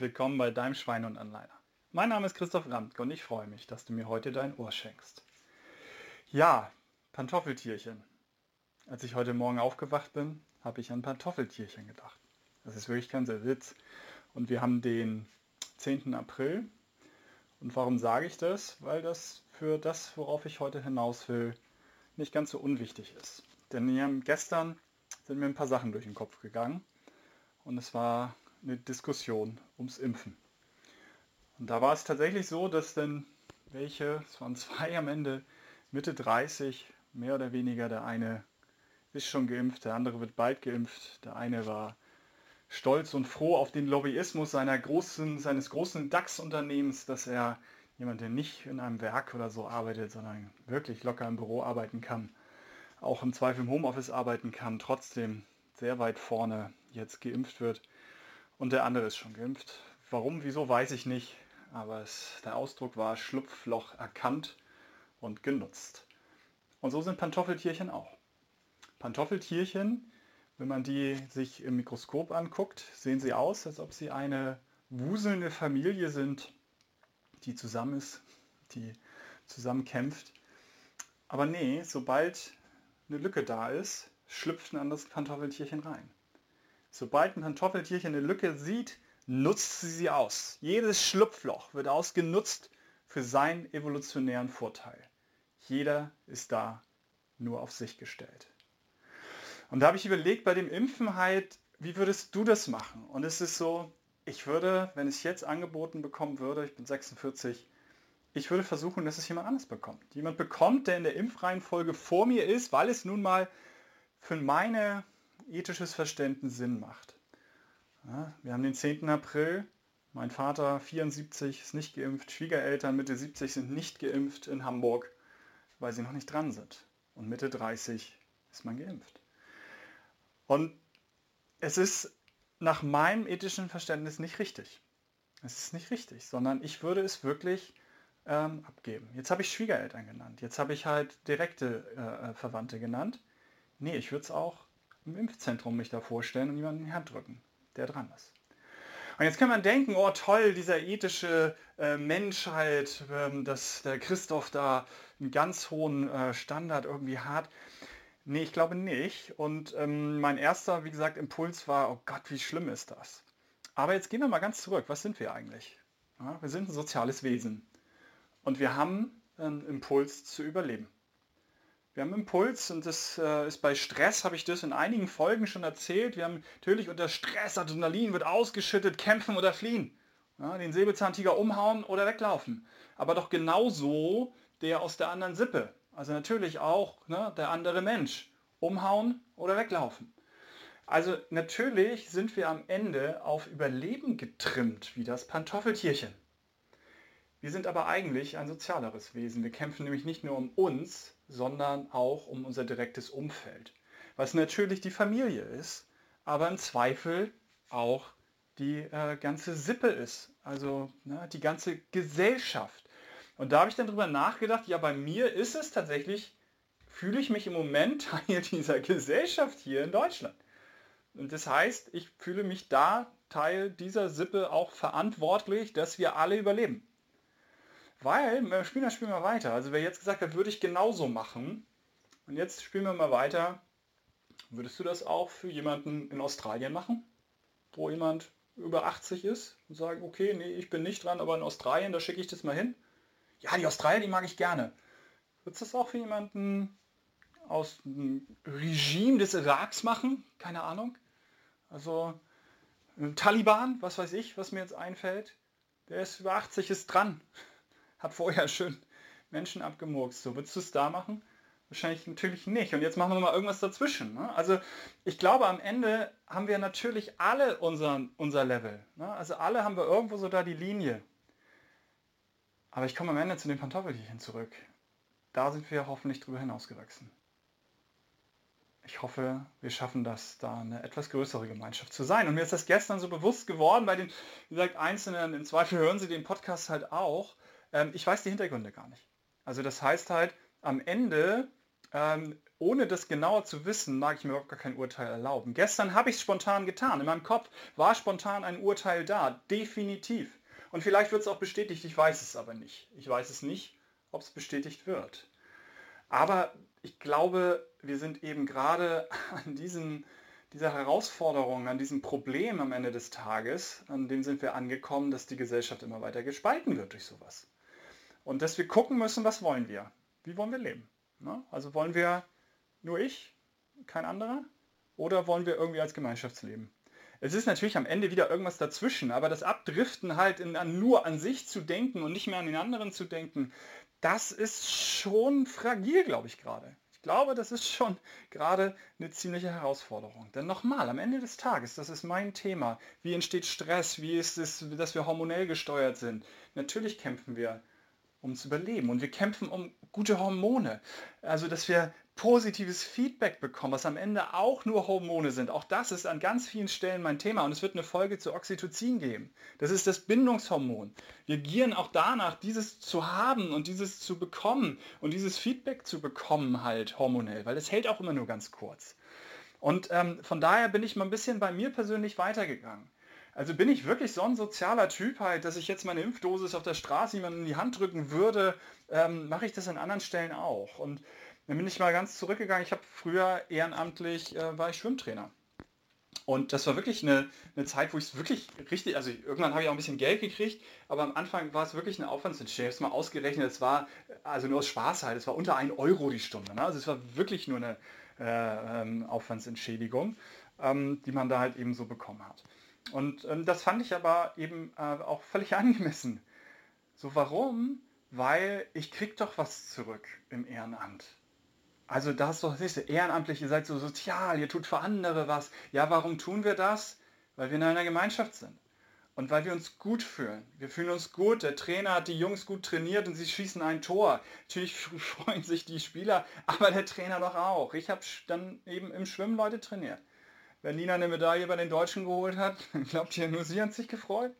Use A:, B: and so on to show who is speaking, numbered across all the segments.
A: willkommen bei deinem Schwein und Anleiter. Mein Name ist Christoph Ramtke und ich freue mich, dass du mir heute dein Ohr schenkst. Ja, Pantoffeltierchen. Als ich heute Morgen aufgewacht bin, habe ich an Pantoffeltierchen gedacht. Das ist wirklich kein Witz. Und wir haben den 10. April. Und warum sage ich das? Weil das für das, worauf ich heute hinaus will, nicht ganz so unwichtig ist. Denn gestern sind mir ein paar Sachen durch den Kopf gegangen. Und es war eine Diskussion ums Impfen. Und da war es tatsächlich so, dass dann welche, es waren zwei am Ende, Mitte 30, mehr oder weniger, der eine ist schon geimpft, der andere wird bald geimpft, der eine war stolz und froh auf den Lobbyismus seiner großen, seines großen DAX-Unternehmens, dass er jemand, der nicht in einem Werk oder so arbeitet, sondern wirklich locker im Büro arbeiten kann, auch im Zweifel im Homeoffice arbeiten kann, trotzdem sehr weit vorne jetzt geimpft wird. Und der andere ist schon geimpft. Warum, wieso, weiß ich nicht. Aber es, der Ausdruck war Schlupfloch erkannt und genutzt. Und so sind Pantoffeltierchen auch. Pantoffeltierchen, wenn man die sich im Mikroskop anguckt, sehen sie aus, als ob sie eine wuselnde Familie sind, die zusammen ist, die zusammen kämpft. Aber nee, sobald eine Lücke da ist, schlüpft ein anderes Pantoffeltierchen rein. Sobald ein Pantoffeltierchen eine Lücke sieht, nutzt sie sie aus. Jedes Schlupfloch wird ausgenutzt für seinen evolutionären Vorteil. Jeder ist da nur auf sich gestellt. Und da habe ich überlegt, bei dem Impfen halt, wie würdest du das machen? Und es ist so, ich würde, wenn ich jetzt angeboten bekommen würde, ich bin 46, ich würde versuchen, dass es jemand anders bekommt. Jemand bekommt, der in der Impfreihenfolge vor mir ist, weil es nun mal für meine ethisches Verständnis Sinn macht. Ja, wir haben den 10. April. Mein Vater 74 ist nicht geimpft. Schwiegereltern Mitte 70 sind nicht geimpft in Hamburg, weil sie noch nicht dran sind. Und Mitte 30 ist man geimpft. Und es ist nach meinem ethischen Verständnis nicht richtig. Es ist nicht richtig, sondern ich würde es wirklich ähm, abgeben. Jetzt habe ich Schwiegereltern genannt. Jetzt habe ich halt direkte äh, Verwandte genannt. Nee, ich würde es auch im Impfzentrum mich da vorstellen und jemanden die Hand drücken, der dran ist. Und jetzt kann man denken, oh toll, dieser ethische äh, Menschheit, ähm, dass der Christoph da einen ganz hohen äh, Standard irgendwie hat. Nee, ich glaube nicht. Und ähm, mein erster, wie gesagt, Impuls war, oh Gott, wie schlimm ist das? Aber jetzt gehen wir mal ganz zurück. Was sind wir eigentlich? Ja, wir sind ein soziales Wesen. Und wir haben einen Impuls zu überleben. Wir haben Impuls und das äh, ist bei Stress, habe ich das in einigen Folgen schon erzählt. Wir haben natürlich unter Stress, Adrenalin wird ausgeschüttet, kämpfen oder fliehen. Ja, den Säbelzahntiger umhauen oder weglaufen. Aber doch genauso der aus der anderen Sippe. Also natürlich auch ne, der andere Mensch. Umhauen oder weglaufen. Also natürlich sind wir am Ende auf Überleben getrimmt, wie das Pantoffeltierchen. Wir sind aber eigentlich ein sozialeres Wesen. Wir kämpfen nämlich nicht nur um uns, sondern auch um unser direktes Umfeld. Was natürlich die Familie ist, aber im Zweifel auch die äh, ganze Sippe ist, also ne, die ganze Gesellschaft. Und da habe ich dann drüber nachgedacht, ja, bei mir ist es tatsächlich, fühle ich mich im Moment Teil dieser Gesellschaft hier in Deutschland. Und das heißt, ich fühle mich da Teil dieser Sippe auch verantwortlich, dass wir alle überleben. Weil, wir spielen das Spiel mal weiter. Also wer jetzt gesagt hat, würde ich genauso machen. Und jetzt spielen wir mal weiter. Würdest du das auch für jemanden in Australien machen? Wo jemand über 80 ist und sagen, okay, nee, ich bin nicht dran, aber in Australien, da schicke ich das mal hin. Ja, die Australier, die mag ich gerne. Würdest du das auch für jemanden aus dem Regime des Iraks machen? Keine Ahnung. Also Taliban, was weiß ich, was mir jetzt einfällt. Der ist über 80, ist dran hat vorher schön Menschen abgemurkst. So, würdest du es da machen? Wahrscheinlich natürlich nicht. Und jetzt machen wir mal irgendwas dazwischen. Ne? Also ich glaube, am Ende haben wir natürlich alle unseren, unser Level. Ne? Also alle haben wir irgendwo so da die Linie. Aber ich komme am Ende zu den Pantoffelchen zurück. Da sind wir hoffentlich drüber hinausgewachsen. Ich hoffe, wir schaffen das, da eine etwas größere Gemeinschaft zu sein. Und mir ist das gestern so bewusst geworden, bei den, wie gesagt, Einzelnen, im Zweifel hören sie den Podcast halt auch, ähm, ich weiß die Hintergründe gar nicht. Also das heißt halt, am Ende ähm, ohne das genauer zu wissen, mag ich mir überhaupt gar kein Urteil erlauben. Gestern habe ich es spontan getan. In meinem Kopf war spontan ein Urteil da. Definitiv. Und vielleicht wird es auch bestätigt, ich weiß es aber nicht. Ich weiß es nicht, ob es bestätigt wird. Aber ich glaube, wir sind eben gerade an diesen, dieser Herausforderung, an diesem Problem am Ende des Tages, an dem sind wir angekommen, dass die Gesellschaft immer weiter gespalten wird durch sowas. Und dass wir gucken müssen, was wollen wir? Wie wollen wir leben? Ne? Also wollen wir nur ich, kein anderer? Oder wollen wir irgendwie als Gemeinschaftsleben? Es ist natürlich am Ende wieder irgendwas dazwischen, aber das Abdriften halt in, an, nur an sich zu denken und nicht mehr an den anderen zu denken, das ist schon fragil, glaube ich gerade. Ich glaube, das ist schon gerade eine ziemliche Herausforderung. Denn nochmal, am Ende des Tages, das ist mein Thema. Wie entsteht Stress? Wie ist es, dass wir hormonell gesteuert sind? Natürlich kämpfen wir ums Überleben und wir kämpfen um gute Hormone. Also, dass wir positives Feedback bekommen, was am Ende auch nur Hormone sind. Auch das ist an ganz vielen Stellen mein Thema und es wird eine Folge zu Oxytocin geben. Das ist das Bindungshormon. Wir gieren auch danach, dieses zu haben und dieses zu bekommen und dieses Feedback zu bekommen halt hormonell, weil es hält auch immer nur ganz kurz. Und ähm, von daher bin ich mal ein bisschen bei mir persönlich weitergegangen. Also bin ich wirklich so ein sozialer Typ halt, dass ich jetzt meine Impfdosis auf der Straße jemandem in die Hand drücken würde, ähm, mache ich das an anderen Stellen auch. Und dann bin ich mal ganz zurückgegangen. Ich habe früher ehrenamtlich, äh, war ich Schwimmtrainer. Und das war wirklich eine, eine Zeit, wo ich es wirklich richtig, also irgendwann habe ich auch ein bisschen Geld gekriegt, aber am Anfang war es wirklich eine Aufwandsentschädigung. Ich habe es mal ausgerechnet, es war, also nur aus Spaß halt, es war unter 1 Euro die Stunde. Ne? Also es war wirklich nur eine äh, ähm, Aufwandsentschädigung, ähm, die man da halt eben so bekommen hat. Und ähm, das fand ich aber eben äh, auch völlig angemessen. So warum? Weil ich krieg doch was zurück im Ehrenamt. Also das ist doch das nächste. Ehrenamtlich, ihr seid so sozial, ihr tut für andere was. Ja, warum tun wir das? Weil wir in einer Gemeinschaft sind. Und weil wir uns gut fühlen. Wir fühlen uns gut. Der Trainer hat die Jungs gut trainiert und sie schießen ein Tor. Natürlich freuen sich die Spieler, aber der Trainer doch auch. Ich habe dann eben im Schwimmen Leute trainiert. Wenn Nina eine Medaille bei den Deutschen geholt hat, glaubt ihr, nur sie hat sich gefreut?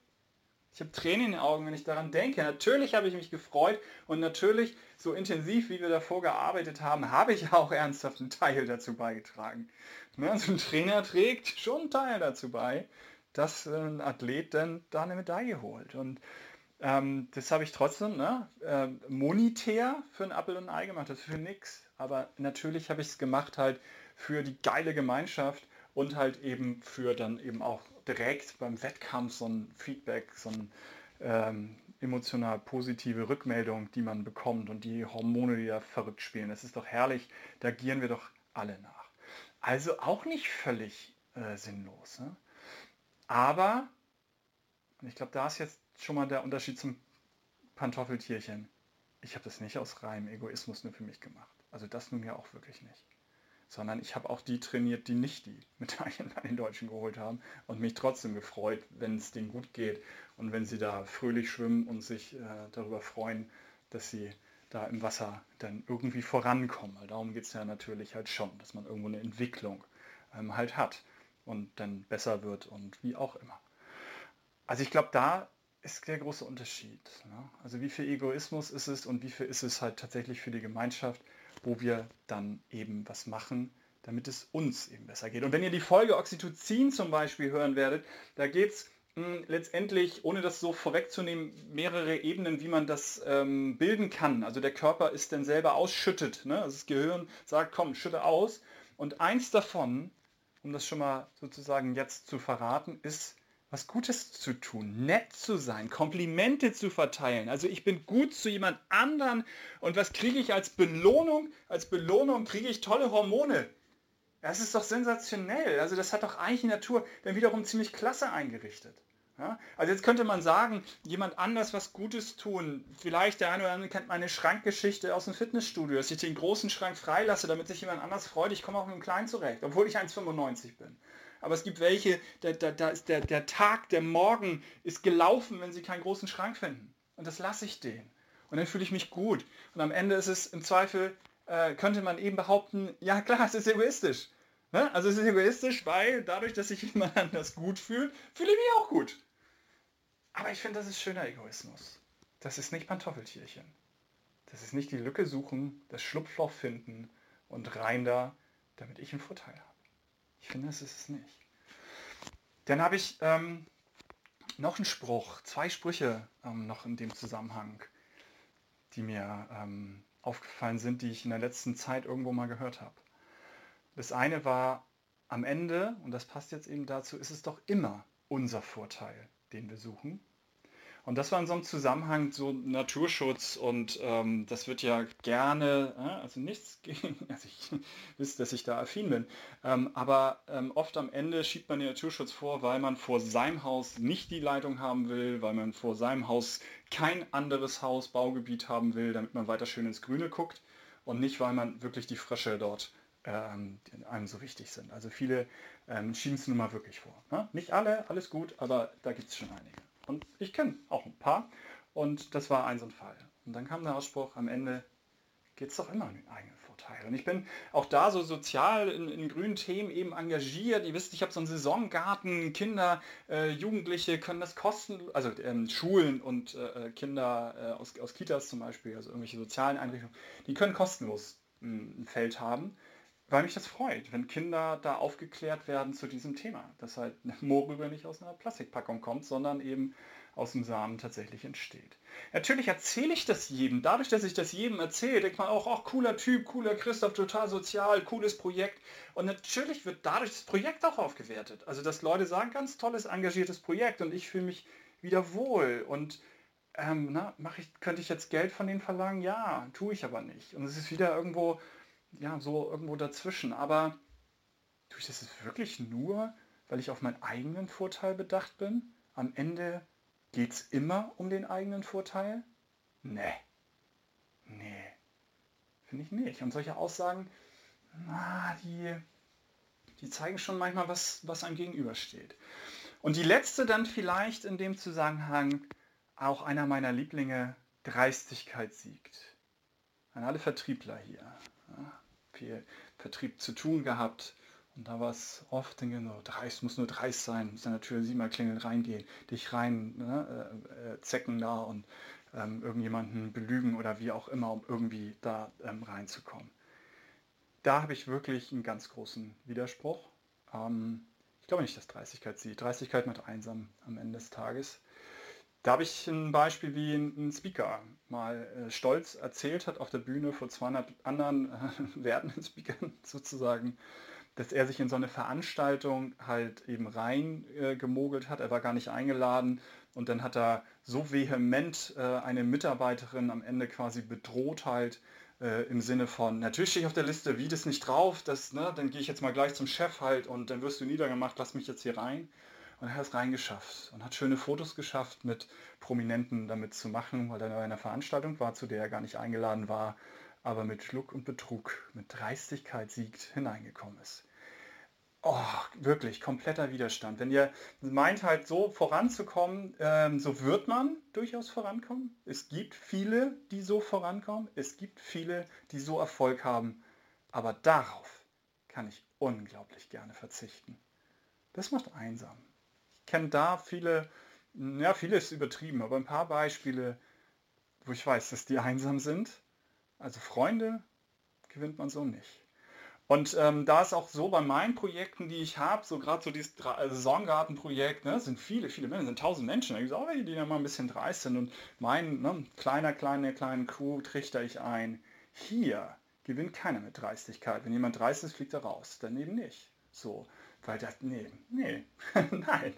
A: Ich habe Tränen in den Augen, wenn ich daran denke. Natürlich habe ich mich gefreut und natürlich, so intensiv wie wir davor gearbeitet haben, habe ich auch ernsthaft einen Teil dazu beigetragen. Ne, also ein Trainer trägt schon einen Teil dazu bei, dass ein Athlet dann da eine Medaille holt. Und ähm, das habe ich trotzdem ne, äh, monetär für ein Apple und ein Ei gemacht, das ist für nichts. Aber natürlich habe ich es gemacht halt für die geile Gemeinschaft und halt eben für dann eben auch direkt beim Wettkampf so ein Feedback, so ein ähm, emotional positive Rückmeldung, die man bekommt und die Hormone, die da verrückt spielen. Das ist doch herrlich, da gieren wir doch alle nach. Also auch nicht völlig äh, sinnlos. Ne? Aber, ich glaube, da ist jetzt schon mal der Unterschied zum Pantoffeltierchen. Ich habe das nicht aus reinem Egoismus nur für mich gemacht. Also das nun ja auch wirklich nicht sondern ich habe auch die trainiert, die nicht die Medaillen bei den Deutschen geholt haben und mich trotzdem gefreut, wenn es denen gut geht und wenn sie da fröhlich schwimmen und sich äh, darüber freuen, dass sie da im Wasser dann irgendwie vorankommen. Weil darum geht es ja natürlich halt schon, dass man irgendwo eine Entwicklung ähm, halt hat und dann besser wird und wie auch immer. Also ich glaube, da ist der große Unterschied. Ne? Also wie viel Egoismus ist es und wie viel ist es halt tatsächlich für die Gemeinschaft wo wir dann eben was machen, damit es uns eben besser geht. Und wenn ihr die Folge Oxytocin zum Beispiel hören werdet, da geht es hm, letztendlich, ohne das so vorwegzunehmen, mehrere Ebenen, wie man das ähm, bilden kann. Also der Körper ist dann selber ausschüttet. Ne? Also das Gehirn sagt, komm, schütte aus. Und eins davon, um das schon mal sozusagen jetzt zu verraten, ist was Gutes zu tun, nett zu sein, Komplimente zu verteilen. Also ich bin gut zu jemand anderen und was kriege ich als Belohnung? Als Belohnung kriege ich tolle Hormone. Das ist doch sensationell. Also das hat doch eigentlich die Natur dann wiederum ziemlich klasse eingerichtet. Ja? Also jetzt könnte man sagen, jemand anders was Gutes tun. Vielleicht der eine oder andere kennt meine Schrankgeschichte aus dem Fitnessstudio, dass ich den großen Schrank freilasse, damit sich jemand anders freut. Ich komme auch mit dem Kleinen zurecht, obwohl ich 1,95 bin aber es gibt welche, da, da, da ist der, der Tag, der Morgen ist gelaufen, wenn sie keinen großen Schrank finden. Und das lasse ich denen. Und dann fühle ich mich gut. Und am Ende ist es im Zweifel, äh, könnte man eben behaupten, ja klar, es ist egoistisch. Ne? Also es ist egoistisch, weil dadurch, dass sich jemand anders gut fühlt, fühle ich mich auch gut. Aber ich finde, das ist schöner Egoismus. Das ist nicht Pantoffeltierchen. Das ist nicht die Lücke suchen, das Schlupfloch finden und rein da, damit ich einen Vorteil habe. Ich finde, das ist es nicht. Dann habe ich ähm, noch einen Spruch, zwei Sprüche ähm, noch in dem Zusammenhang, die mir ähm, aufgefallen sind, die ich in der letzten Zeit irgendwo mal gehört habe. Das eine war, am Ende, und das passt jetzt eben dazu, ist es doch immer unser Vorteil, den wir suchen. Und das war in so einem Zusammenhang so Naturschutz und ähm, das wird ja gerne, äh, also nichts gegen, also ich wisst, dass ich da affin bin, ähm, aber ähm, oft am Ende schiebt man den Naturschutz vor, weil man vor seinem Haus nicht die Leitung haben will, weil man vor seinem Haus kein anderes Haus, Baugebiet haben will, damit man weiter schön ins Grüne guckt und nicht, weil man wirklich die Frösche dort ähm, einem so wichtig sind. Also viele ähm, schieben es nun mal wirklich vor. Ne? Nicht alle, alles gut, aber da gibt es schon einige. Und ich kenne auch ein paar. Und das war ein so ein Fall. Und dann kam der Ausspruch, am Ende geht es doch immer um den eigenen Vorteil. Und ich bin auch da so sozial in, in grünen Themen eben engagiert. Ihr wisst, ich habe so einen Saisongarten, Kinder, äh, Jugendliche können das kosten, also ähm, Schulen und äh, äh Kinder äh, aus, aus Kitas zum Beispiel, also irgendwelche sozialen Einrichtungen, die können kostenlos ein Feld haben weil mich das freut, wenn Kinder da aufgeklärt werden zu diesem Thema, dass halt Mohrrübe nicht aus einer Plastikpackung kommt, sondern eben aus dem Samen tatsächlich entsteht. Natürlich erzähle ich das jedem. Dadurch, dass ich das jedem erzähle, denkt man auch, ach, cooler Typ, cooler Christoph, total sozial, cooles Projekt. Und natürlich wird dadurch das Projekt auch aufgewertet. Also, dass Leute sagen, ganz tolles, engagiertes Projekt und ich fühle mich wieder wohl. Und ähm, na, ich, könnte ich jetzt Geld von denen verlangen? Ja, tue ich aber nicht. Und es ist wieder irgendwo ja, so irgendwo dazwischen. Aber tue ich das jetzt wirklich nur, weil ich auf meinen eigenen Vorteil bedacht bin? Am Ende geht es immer um den eigenen Vorteil? Nee. Nee. Finde ich nicht. Und solche Aussagen, na, die, die zeigen schon manchmal, was, was einem gegenübersteht. Und die letzte dann vielleicht in dem Zusammenhang, auch einer meiner Lieblinge, Dreistigkeit siegt. An alle Vertriebler hier viel Vertrieb zu tun gehabt. Und da war es oft, denke nur, dreist, muss nur dreist sein, muss an der Tür siebenmal klingeln, reingehen, dich rein ne, äh, äh, zecken da und ähm, irgendjemanden belügen oder wie auch immer, um irgendwie da ähm, reinzukommen. Da habe ich wirklich einen ganz großen Widerspruch. Ähm, ich glaube nicht, dass Dreistigkeit sieht. Dreistigkeit macht einsam am Ende des Tages. Da habe ich ein Beispiel, wie ein Speaker mal äh, stolz erzählt hat auf der Bühne vor 200 anderen äh, werdenden Speakern sozusagen, dass er sich in so eine Veranstaltung halt eben rein äh, hat. Er war gar nicht eingeladen und dann hat er so vehement äh, eine Mitarbeiterin am Ende quasi bedroht halt äh, im Sinne von, natürlich stehe ich auf der Liste, wie das nicht drauf, das, ne, dann gehe ich jetzt mal gleich zum Chef halt und dann wirst du niedergemacht, lass mich jetzt hier rein. Und er hat es reingeschafft und hat schöne Fotos geschafft mit Prominenten damit zu machen, weil er in einer Veranstaltung war, zu der er gar nicht eingeladen war, aber mit Schluck und Betrug, mit Dreistigkeit siegt, hineingekommen ist. Oh, wirklich, kompletter Widerstand. Wenn ihr meint halt so voranzukommen, ähm, so wird man durchaus vorankommen. Es gibt viele, die so vorankommen. Es gibt viele, die so Erfolg haben. Aber darauf kann ich unglaublich gerne verzichten. Das macht einsam kenne da viele, ja, vieles übertrieben, aber ein paar Beispiele, wo ich weiß, dass die einsam sind. Also Freunde gewinnt man so nicht. Und ähm, da ist auch so bei meinen Projekten, die ich habe, so gerade so dieses also Saisongartenprojekt, ne, sind viele, viele Menschen, sind tausend Menschen, da gibt es auch welche, die da mal ein bisschen dreist sind. Und mein ne, kleiner, kleiner, kleinen Crew trichter ich ein. Hier gewinnt keiner mit Dreistigkeit. Wenn jemand dreist ist, fliegt er raus. Daneben nicht. So. Weil das, nee, nee, nein.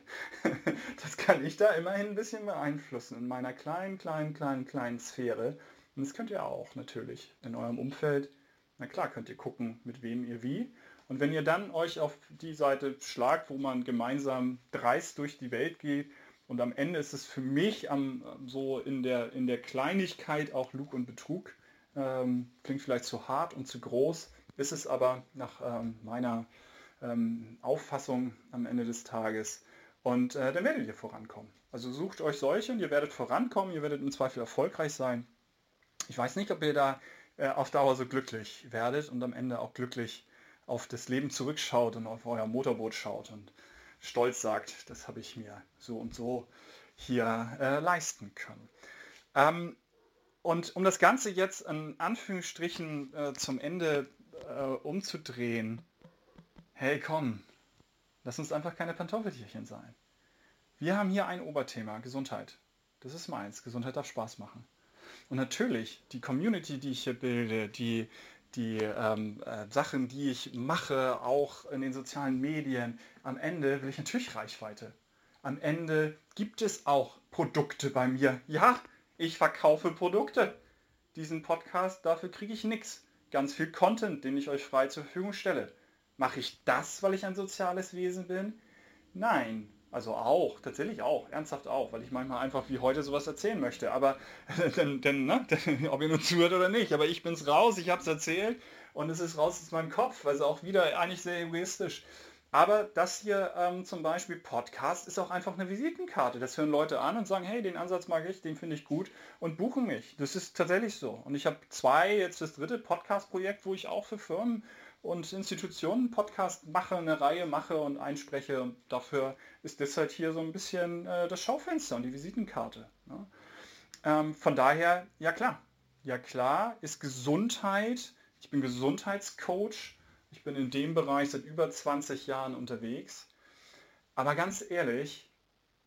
A: Das kann ich da immerhin ein bisschen beeinflussen in meiner kleinen, kleinen, kleinen, kleinen Sphäre. Und das könnt ihr auch natürlich in eurem Umfeld. Na klar könnt ihr gucken, mit wem ihr wie. Und wenn ihr dann euch auf die Seite schlagt, wo man gemeinsam dreist durch die Welt geht, und am Ende ist es für mich am, so in der, in der Kleinigkeit auch Lug und Betrug. Ähm, klingt vielleicht zu hart und zu groß, ist es aber nach ähm, meiner ähm, Auffassung am Ende des Tages. Und äh, dann werdet ihr vorankommen. Also sucht euch solche und ihr werdet vorankommen, ihr werdet im Zweifel erfolgreich sein. Ich weiß nicht, ob ihr da äh, auf Dauer so glücklich werdet und am Ende auch glücklich auf das Leben zurückschaut und auf euer Motorboot schaut und stolz sagt, das habe ich mir so und so hier äh, leisten können. Ähm, und um das Ganze jetzt in Anführungsstrichen äh, zum Ende äh, umzudrehen. Hey, komm, lass uns einfach keine Pantoffeltierchen sein. Wir haben hier ein Oberthema, Gesundheit. Das ist meins. Gesundheit darf Spaß machen. Und natürlich, die Community, die ich hier bilde, die, die ähm, äh, Sachen, die ich mache, auch in den sozialen Medien, am Ende will ich natürlich Reichweite. Am Ende gibt es auch Produkte bei mir. Ja, ich verkaufe Produkte. Diesen Podcast, dafür kriege ich nichts. Ganz viel Content, den ich euch frei zur Verfügung stelle. Mache ich das, weil ich ein soziales Wesen bin? Nein, also auch, tatsächlich auch, ernsthaft auch, weil ich manchmal einfach wie heute sowas erzählen möchte. Aber denn, denn, ne, ob ihr nur zuhört oder nicht, aber ich bin's raus, ich habe es erzählt und es ist raus aus meinem Kopf, also auch wieder eigentlich sehr egoistisch. Aber das hier ähm, zum Beispiel Podcast ist auch einfach eine Visitenkarte. Das hören Leute an und sagen, hey, den Ansatz mag ich, den finde ich gut und buchen mich. Das ist tatsächlich so. Und ich habe zwei, jetzt das dritte Podcast-Projekt, wo ich auch für Firmen und Institutionen Podcast mache, eine Reihe mache und einspreche. Und dafür ist das halt hier so ein bisschen äh, das Schaufenster und die Visitenkarte. Ne? Ähm, von daher, ja klar. Ja klar ist Gesundheit. Ich bin Gesundheitscoach. Ich bin in dem Bereich seit über 20 Jahren unterwegs. Aber ganz ehrlich,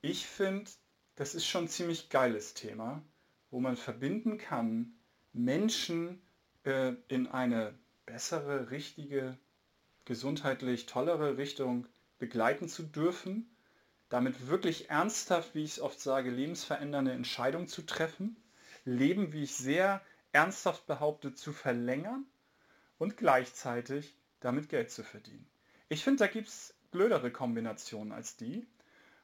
A: ich finde, das ist schon ein ziemlich geiles Thema, wo man verbinden kann, Menschen äh, in eine bessere, richtige, gesundheitlich tollere Richtung begleiten zu dürfen, damit wirklich ernsthaft, wie ich es oft sage, lebensverändernde Entscheidungen zu treffen, Leben, wie ich sehr ernsthaft behaupte, zu verlängern und gleichzeitig damit Geld zu verdienen. Ich finde, da gibt es blödere Kombinationen als die.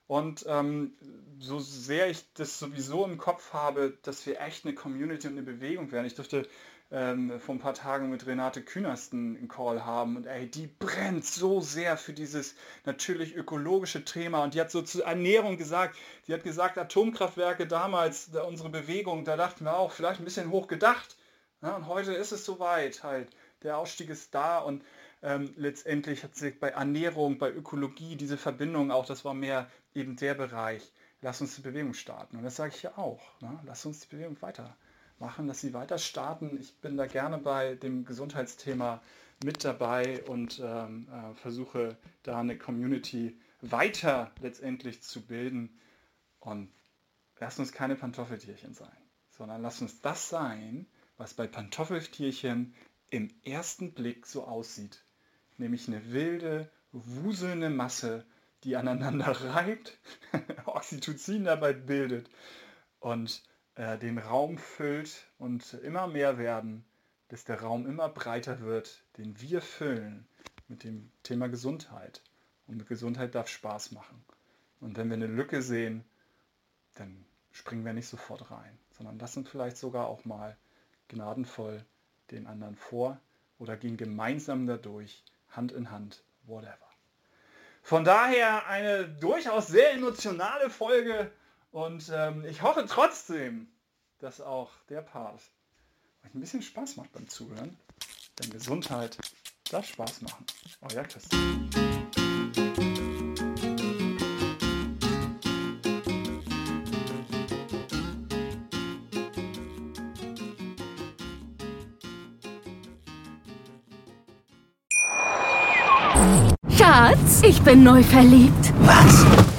A: Und ähm, so sehr ich das sowieso im Kopf habe, dass wir echt eine Community und eine Bewegung werden. Ich durfte ähm, vor ein paar Tagen mit Renate Künast einen Call haben und ey, die brennt so sehr für dieses natürlich ökologische Thema und die hat so zur Ernährung gesagt, die hat gesagt, Atomkraftwerke damals, da unsere Bewegung, da dachten wir auch, vielleicht ein bisschen hoch gedacht. Ja, und heute ist es soweit halt. Der Ausstieg ist da und ähm, letztendlich hat sich bei Ernährung, bei Ökologie diese Verbindung auch, das war mehr eben der Bereich. Lass uns die Bewegung starten. Und das sage ich ja auch. Ne? Lass uns die Bewegung weitermachen, dass sie weiter starten. Ich bin da gerne bei dem Gesundheitsthema mit dabei und ähm, äh, versuche da eine Community weiter letztendlich zu bilden. Und lass uns keine Pantoffeltierchen sein, sondern lass uns das sein, was bei Pantoffeltierchen im ersten Blick so aussieht nämlich eine wilde, wuselnde Masse, die aneinander reibt, Oxytocin dabei bildet und äh, den Raum füllt und immer mehr werden, dass der Raum immer breiter wird, den wir füllen mit dem Thema Gesundheit. Und Gesundheit darf Spaß machen. Und wenn wir eine Lücke sehen, dann springen wir nicht sofort rein, sondern lassen vielleicht sogar auch mal gnadenvoll den anderen vor oder gehen gemeinsam dadurch, Hand in Hand, whatever. Von daher eine durchaus sehr emotionale Folge und ähm, ich hoffe trotzdem, dass auch der Part euch ein bisschen Spaß macht beim Zuhören. Denn Gesundheit darf Spaß machen. Euer Christian.
B: Schatz, ich bin neu verliebt.
C: Was?